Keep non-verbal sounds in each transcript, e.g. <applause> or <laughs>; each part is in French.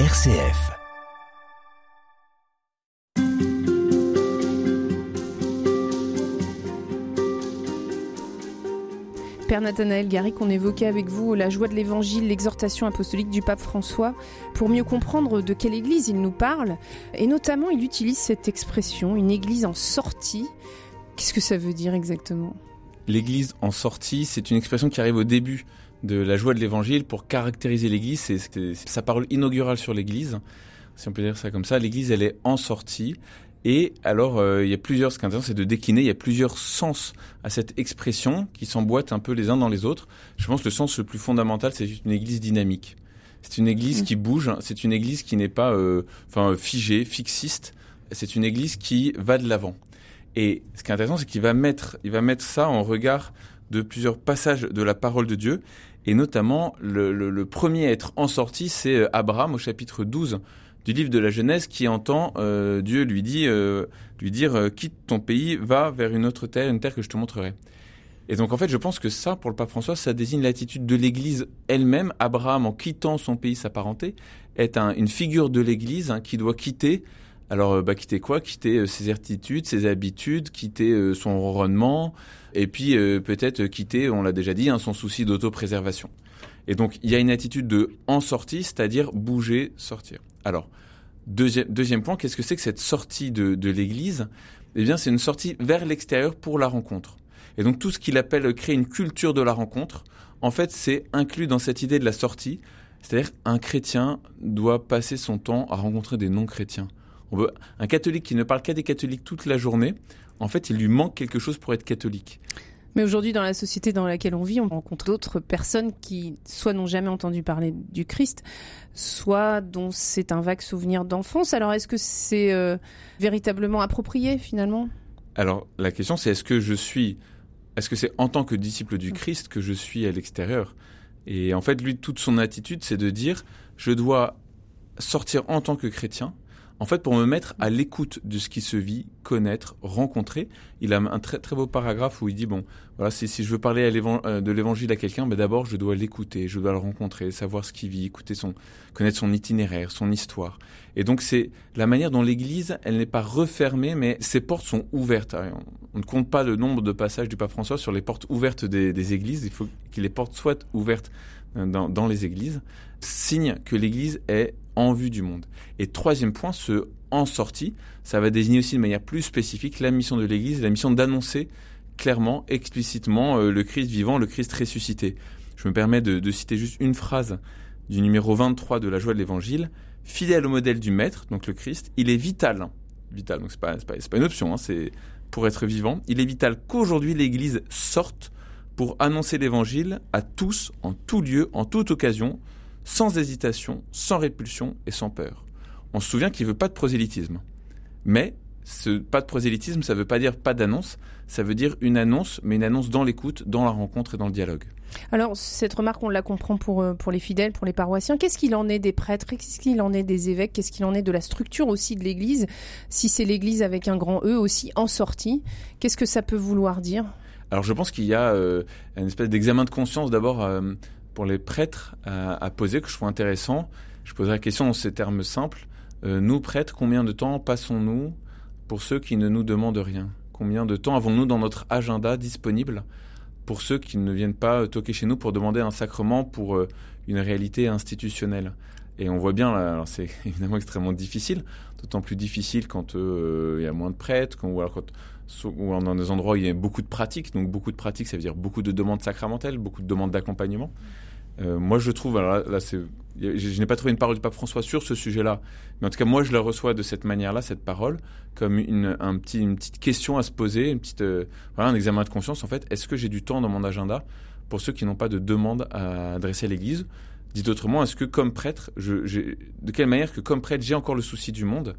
RCF. Père Nathanaël Garrick, on évoquait avec vous la joie de l'évangile, l'exhortation apostolique du pape François, pour mieux comprendre de quelle église il nous parle. Et notamment, il utilise cette expression, une église en sortie. Qu'est-ce que ça veut dire exactement? L'église en sortie, c'est une expression qui arrive au début de la joie de l'évangile pour caractériser l'église. C'est sa parole inaugurale sur l'église, si on peut dire ça comme ça. L'église, elle est en sortie. Et alors, euh, il y a plusieurs, ce qui est intéressant, c'est de décliner, il y a plusieurs sens à cette expression qui s'emboîtent un peu les uns dans les autres. Je pense que le sens le plus fondamental, c'est une église dynamique. C'est une église mmh. qui bouge, c'est une église qui n'est pas euh, enfin, figée, fixiste, c'est une église qui va de l'avant. Et ce qui est intéressant, c'est qu'il va mettre, il va mettre ça en regard de plusieurs passages de la parole de Dieu, et notamment le, premier à être en sortie, c'est euh, Abraham au chapitre 12 du livre de la Genèse qui entend euh, Dieu lui dit euh, lui dire quitte ton pays, va vers une autre terre, une terre que je te montrerai. Et donc en fait, je pense que ça, pour le pape François, ça désigne l'attitude de l'Église elle-même. Abraham, en quittant son pays, sa parenté, est un, une figure de l'Église hein, qui doit quitter. Alors, bah, quitter quoi? Quitter ses attitudes, ses habitudes, quitter son ronronnement, et puis peut-être quitter, on l'a déjà dit, hein, son souci d'autopréservation. Et donc, il y a une attitude de en sortie, c'est-à-dire bouger, sortir. Alors, deuxième, deuxième point, qu'est-ce que c'est que cette sortie de, de l'Église? Eh bien, c'est une sortie vers l'extérieur pour la rencontre. Et donc, tout ce qu'il appelle créer une culture de la rencontre, en fait, c'est inclus dans cette idée de la sortie. C'est-à-dire, un chrétien doit passer son temps à rencontrer des non-chrétiens. On veut, un catholique qui ne parle qu'à des catholiques toute la journée, en fait, il lui manque quelque chose pour être catholique. Mais aujourd'hui, dans la société dans laquelle on vit, on rencontre d'autres personnes qui soit n'ont jamais entendu parler du Christ, soit dont c'est un vague souvenir d'enfance. Alors, est-ce que c'est euh, véritablement approprié finalement? Alors, la question, c'est est-ce que je suis, est-ce que c'est en tant que disciple du Christ que je suis à l'extérieur? Et en fait, lui, toute son attitude, c'est de dire, je dois sortir en tant que chrétien en fait, pour me mettre à l'écoute de ce qui se vit, connaître, rencontrer, il a un très beau paragraphe où il dit bon, voilà, si, si je veux parler à euh, de l'évangile à quelqu'un, ben d'abord je dois l'écouter, je dois le rencontrer, savoir ce qu'il vit, écouter son, connaître son itinéraire, son histoire. Et donc c'est la manière dont l'Église, elle n'est pas refermée, mais ses portes sont ouvertes. On ne compte pas le nombre de passages du pape François sur les portes ouvertes des, des églises. Il faut que les portes soient ouvertes euh, dans, dans les églises. Signe que l'Église est en vue du monde. Et troisième point, ce en sortie, ça va désigner aussi de manière plus spécifique la mission de l'Église, la mission d'annoncer clairement, explicitement euh, le Christ vivant, le Christ ressuscité. Je me permets de, citer juste une phrase du numéro 23 de la joie de l'Évangile. Fidèle au modèle du Maître, donc le Christ, il est vital. Vital, donc c'est pas, pas, une option, hein, c'est pour être vivant. Il est vital qu'aujourd'hui l'Église sorte pour annoncer l'Évangile à tous, en tout lieu, en toute occasion, sans hésitation, sans répulsion et sans peur. On se souvient qu'il veut pas de prosélytisme. Mais ce pas de prosélytisme, ça veut pas dire pas d'annonce, ça veut dire une annonce, mais une annonce dans l'écoute, dans la rencontre et dans le dialogue. Alors, cette remarque, on la comprend pour, euh, pour les fidèles, pour les paroissiens. Qu'est-ce qu'il en est des prêtres? Qu'est-ce qu'il en est des évêques? Qu'est-ce qu'il en est de la structure aussi de l'Église? Si c'est l'Église avec un grand E aussi en sortie, qu'est-ce que ça peut vouloir dire? Alors, je pense qu'il y a euh, une espèce d'examen de conscience d'abord. Euh, pour les prêtres à, à, poser que je trouve intéressant. Je poserai la question en ces termes simples. Euh, nous, prêtres, combien de temps passons-nous pour ceux qui ne nous demandent rien Combien de temps avons-nous dans notre agenda disponible pour ceux qui ne viennent pas toquer chez nous pour demander un sacrement pour euh, une réalité institutionnelle? Et on voit bien, alors c'est <laughs> évidemment extrêmement difficile, d'autant plus difficile quand euh, il y a moins de prêtres, quand, ou alors quand ou dans des endroits où il y a beaucoup de pratiques. Donc beaucoup de pratiques, ça veut dire beaucoup de demandes sacramentelles, beaucoup de demandes d'accompagnement. Euh, moi, je trouve, alors là, c'est, je, je n'ai pas trouvé une parole du pape François sur ce sujet-là, mais en tout cas, moi, je la reçois de cette manière-là, cette parole, comme une, un petit, une petite question à se poser, une petite, euh, voilà, un examen de conscience. En fait, est-ce que j'ai du temps dans mon agenda pour ceux qui n'ont pas de demande à adresser à l'Église? Dit autrement, est-ce que comme prêtre, je, de quelle manière que comme prêtre, j'ai encore le souci du monde?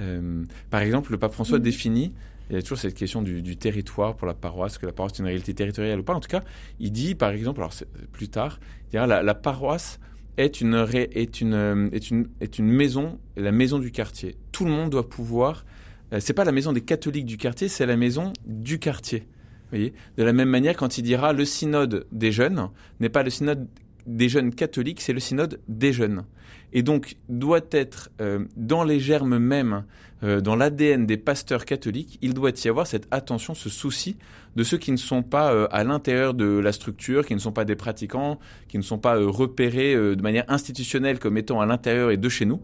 Euh, Par exemple, le pape François mmh. définit il y a toujours cette question du, du, territoire pour la paroisse, que la paroisse est une réalité territoriale ou pas. En tout cas, il dit, par exemple, alors plus tard, il dira la, la paroisse est une, est, une, est, une, est une maison, la maison du quartier. Tout le monde doit pouvoir. Euh, c'est pas la maison des catholiques du quartier, c'est la maison du quartier. Vous voyez? De la même manière, quand il dira le synode des jeunes n'est pas le synode des jeunes catholiques, c'est le synode des jeunes. Et donc doit être euh, dans les germes mêmes, euh, dans l'ADN des pasteurs catholiques, il doit y avoir cette attention, ce souci de ceux qui ne sont pas euh, à l'intérieur de la structure, qui ne sont pas des pratiquants, qui ne sont pas repérés de manière institutionnelle comme étant à l'intérieur et de chez nous.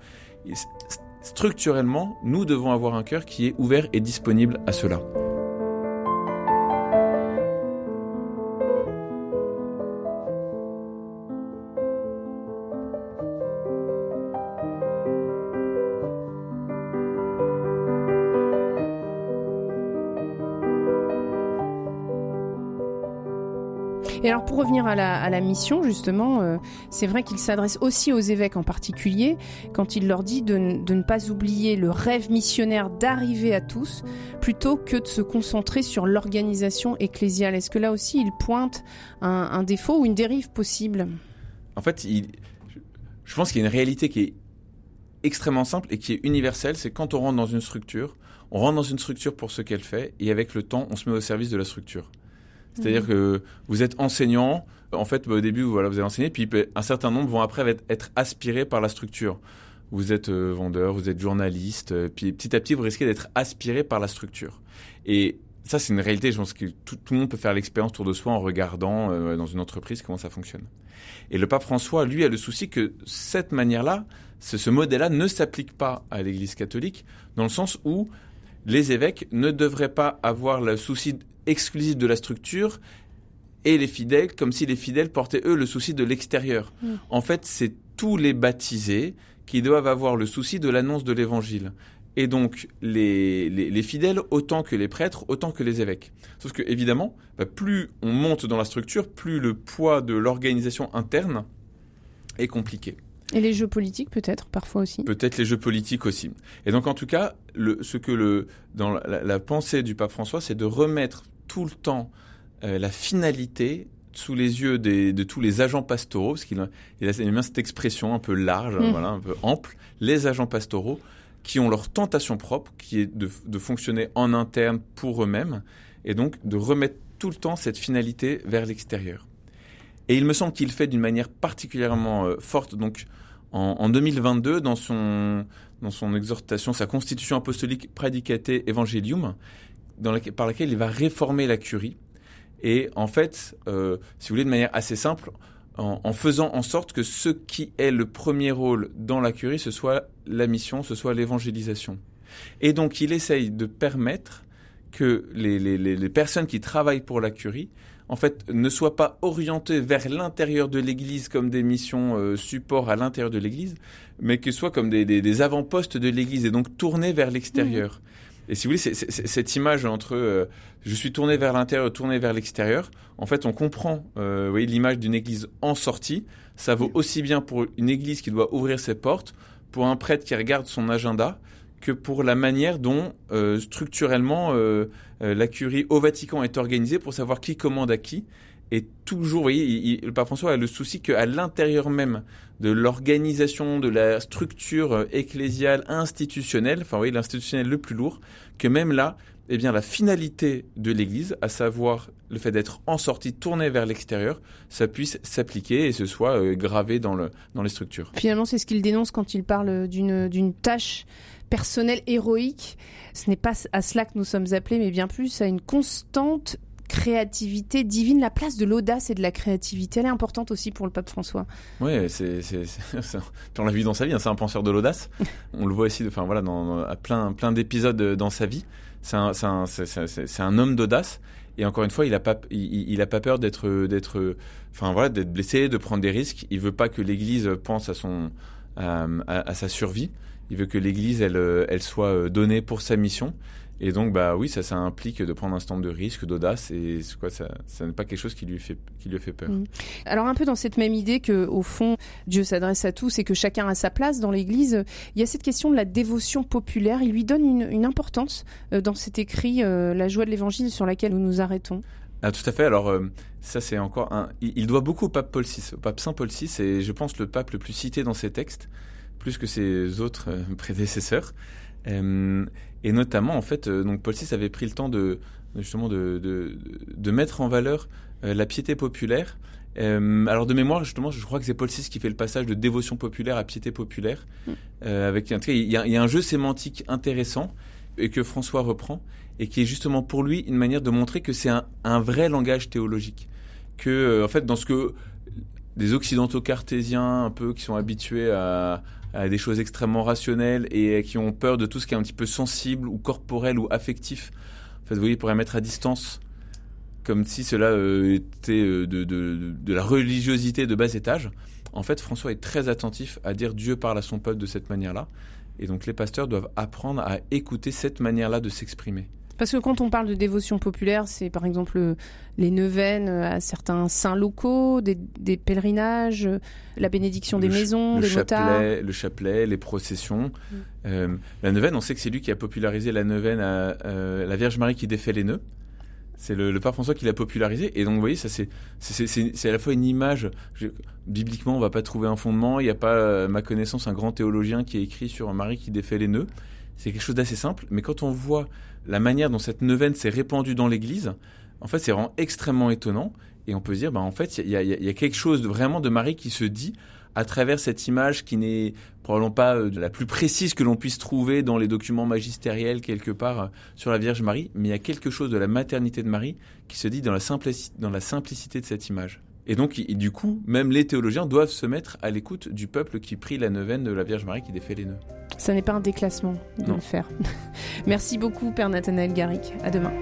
structurellement, nous devons avoir un cœur qui est ouvert et disponible à cela. Et alors pour revenir à la, mission, justement, euh, c'est vrai qu'il s'adresse aussi aux évêques en particulier quand il leur dit de, ne pas oublier le rêve missionnaire d'arriver à tous plutôt que de se concentrer sur l'organisation ecclésiale. Est-ce que là aussi il pointe un, défaut ou une dérive possible? En fait, je pense qu'il y a une réalité qui est extrêmement simple et qui est universelle, c'est quand on rentre dans une structure, on rentre dans une structure pour ce qu'elle fait et avec le temps, on se met au service de la structure. C'est-à-dire que vous êtes enseignant, en fait, au début, voilà, vous allez enseigner, puis un certain nombre vont après être aspirés par la structure. Vous êtes euh, vendeur, vous êtes journaliste, euh, puis petit à petit, vous risquez d'être aspiré par la structure. Et ça, c'est une réalité. Je pense que tout, le monde peut faire l'expérience autour de soi en regardant euh, dans une entreprise comment ça fonctionne. Et le pape François, lui, a le souci que cette manière-là, ce, ce modèle-là ne s'applique pas à l'Église catholique, dans le sens où les évêques ne devraient pas avoir le souci exclusif de la structure et les fidèles, comme si les fidèles portaient eux le souci de l'extérieur. Mm. En fait, c'est tous les baptisés qui doivent avoir le souci de l'annonce de l'évangile. Et donc, les, les, fidèles, autant que les prêtres, autant que les évêques. Sauf que, évidemment, bah, plus on monte dans la structure, plus le poids de l'organisation interne est compliqué. Et les jeux politiques peut-être, parfois aussi. Peut-être les jeux politiques aussi. Et donc en tout cas, le, ce que le, dans la, la pensée du pape François, c'est de remettre tout le temps euh, la finalité sous les yeux de tous les agents pastoraux, parce qu'il a, bien cette expression un peu large, mm. voilà, un peu ample, les agents pastoraux qui ont leur tentation propre, qui est de, fonctionner en interne pour eux-mêmes, et donc de remettre tout le temps cette finalité vers l'extérieur. Et il me semble qu'il fait d'une manière particulièrement euh, forte, donc en, en, 2022, dans son, dans son exhortation, sa constitution apostolique Predicate Evangelium, par laquelle il va réformer la curie. Et en fait, euh, si vous voulez, de manière assez simple, en, faisant en sorte que ce qui est le premier rôle dans la curie, ce soit la mission, ce soit l'évangélisation. Et donc, il essaye de permettre que les, personnes qui travaillent pour la curie, en fait, ne soient pas orientées vers l'intérieur de l'Église comme des missions euh, support à l'intérieur de l'Église, mais que soit comme des, avant-postes de l'Église et donc tournées vers l'extérieur. Mmh. Et si vous voulez, cette image entre euh, je suis tourné vers l'intérieur, tourné vers l'extérieur, en fait, on comprend euh, l'image d'une église en sortie. Ça vaut aussi bien pour une église qui doit ouvrir ses portes, pour un prêtre qui regarde son agenda, que pour la manière dont euh, structurellement la curie au Vatican est organisée pour savoir qui commande à qui. Et toujours, vous voyez, le pape François a le souci qu'à l'intérieur même de l'organisation, de la structure euh, ecclésiale institutionnelle, enfin oui, l'institutionnel le plus lourd, que même là, eh bien, la finalité de l'Église, à savoir le fait d'être en sortie, tournée vers l'extérieur, ça puisse s'appliquer et ce soit euh, gravé dans, le, dans les structures. Finalement, c'est ce qu'il dénonce quand il parle d'une tâche personnelle héroïque. Ce n'est pas à cela que nous sommes appelés, mais bien plus à une constante créativité divine, la place de l'audace et de la créativité, elle est importante aussi pour le pape François. Oui, c'est, <laughs> on l'a vu dans sa vie, hein, c'est un penseur de l'audace. <laughs> on le voit aussi, enfin voilà, dans, à plein, plein d'épisodes dans sa vie. C'est un, un, un, homme d'audace. Et encore une fois, il a pas, il, a pas peur d'être, d'être, enfin voilà, d'être blessé, de prendre des risques. Il veut pas que l'Église pense à son, à, à sa survie. Il veut que l'Église, elle, elle soit donnée pour sa mission. Et donc, bah oui, ça, ça implique de prendre un stand de risque, d'audace, et quoi, ça, ça n'est pas quelque chose qui lui fait, qui lui fait peur. Mm. Alors, un peu dans cette même idée que, au fond, Dieu s'adresse à tous et que chacun a sa place dans l'Église, il y a cette question de la dévotion populaire. Il lui donne une, importance euh, dans cet écrit, euh, La joie de l'Évangile, sur laquelle nous nous arrêtons. Ah, tout à fait. Alors, euh, ça, c'est encore un. Il, doit beaucoup au pape Paul VI, au pape Saint Paul VI, et je pense le pape le plus cité dans ses textes, plus que ses autres <laughs> prédécesseurs. Euh, et notamment, en fait, euh, donc Paul VI avait pris le temps de justement de, de, de mettre en valeur euh, la piété populaire Euh, alors de mémoire, justement, je crois que c'est Paul VI qui fait le passage de dévotion populaire à piété populaire. Mm. Euh, avec, en tout cas, il y, a, il y, a, un jeu sémantique intéressant et que François reprend et qui est justement pour lui une manière de montrer que c'est un, un, vrai langage théologique. Que, euh, en fait, dans ce que des occidentaux cartésiens un peu qui sont habitués à, à, des choses extrêmement rationnelles et qui ont peur de tout ce qui est un petit peu sensible ou corporel ou affectif. En fait, vous voyez, pourrait mettre à distance comme si cela euh, était euh, de, de, la religiosité de bas étage. En fait, François est très attentif à dire Dieu parle à son peuple de cette manière-là. Et donc les pasteurs doivent apprendre à écouter cette manière-là de s'exprimer. Parce que quand on parle de dévotion populaire, c'est par exemple les neuvaines à certains saints locaux, des, des pèlerinages, la bénédiction des maisons, le des motards. Le chapelet, les processions. Mm. Euh, la neuvaine, on sait que c'est lui qui a popularisé la neuvaine à euh, la Vierge Marie qui défait les nœuds. C'est le, le, pape François qui l'a popularisé. Et donc, vous voyez, ça c'est c'est à la fois une image. Je, bibliquement, on va pas trouver un fondement. Il n'y a pas, à ma connaissance, un grand théologien qui a écrit sur Marie qui défait les nœuds. C'est quelque chose d'assez simple. Mais quand on voit la manière dont cette neuvaine s'est répandue dans l'Église, en fait, c'est vraiment extrêmement étonnant. Et on peut se dire, bah, en fait, il y a, quelque chose de, vraiment de Marie qui se dit à travers cette image qui n'est probablement pas euh, la plus précise que l'on puisse trouver dans les documents magistériels quelque part euh, sur la Vierge Marie, mais il y a quelque chose de la maternité de Marie qui se dit dans la simplicité de cette image. Et donc, et du coup, même les théologiens doivent se mettre à l'écoute du peuple qui prie la neuvaine de la Vierge Marie qui défait les nœuds. Ça n'est pas un déclassement de Non. le faire. <laughs> Merci beaucoup, Père Nathanaël Garrick. À demain.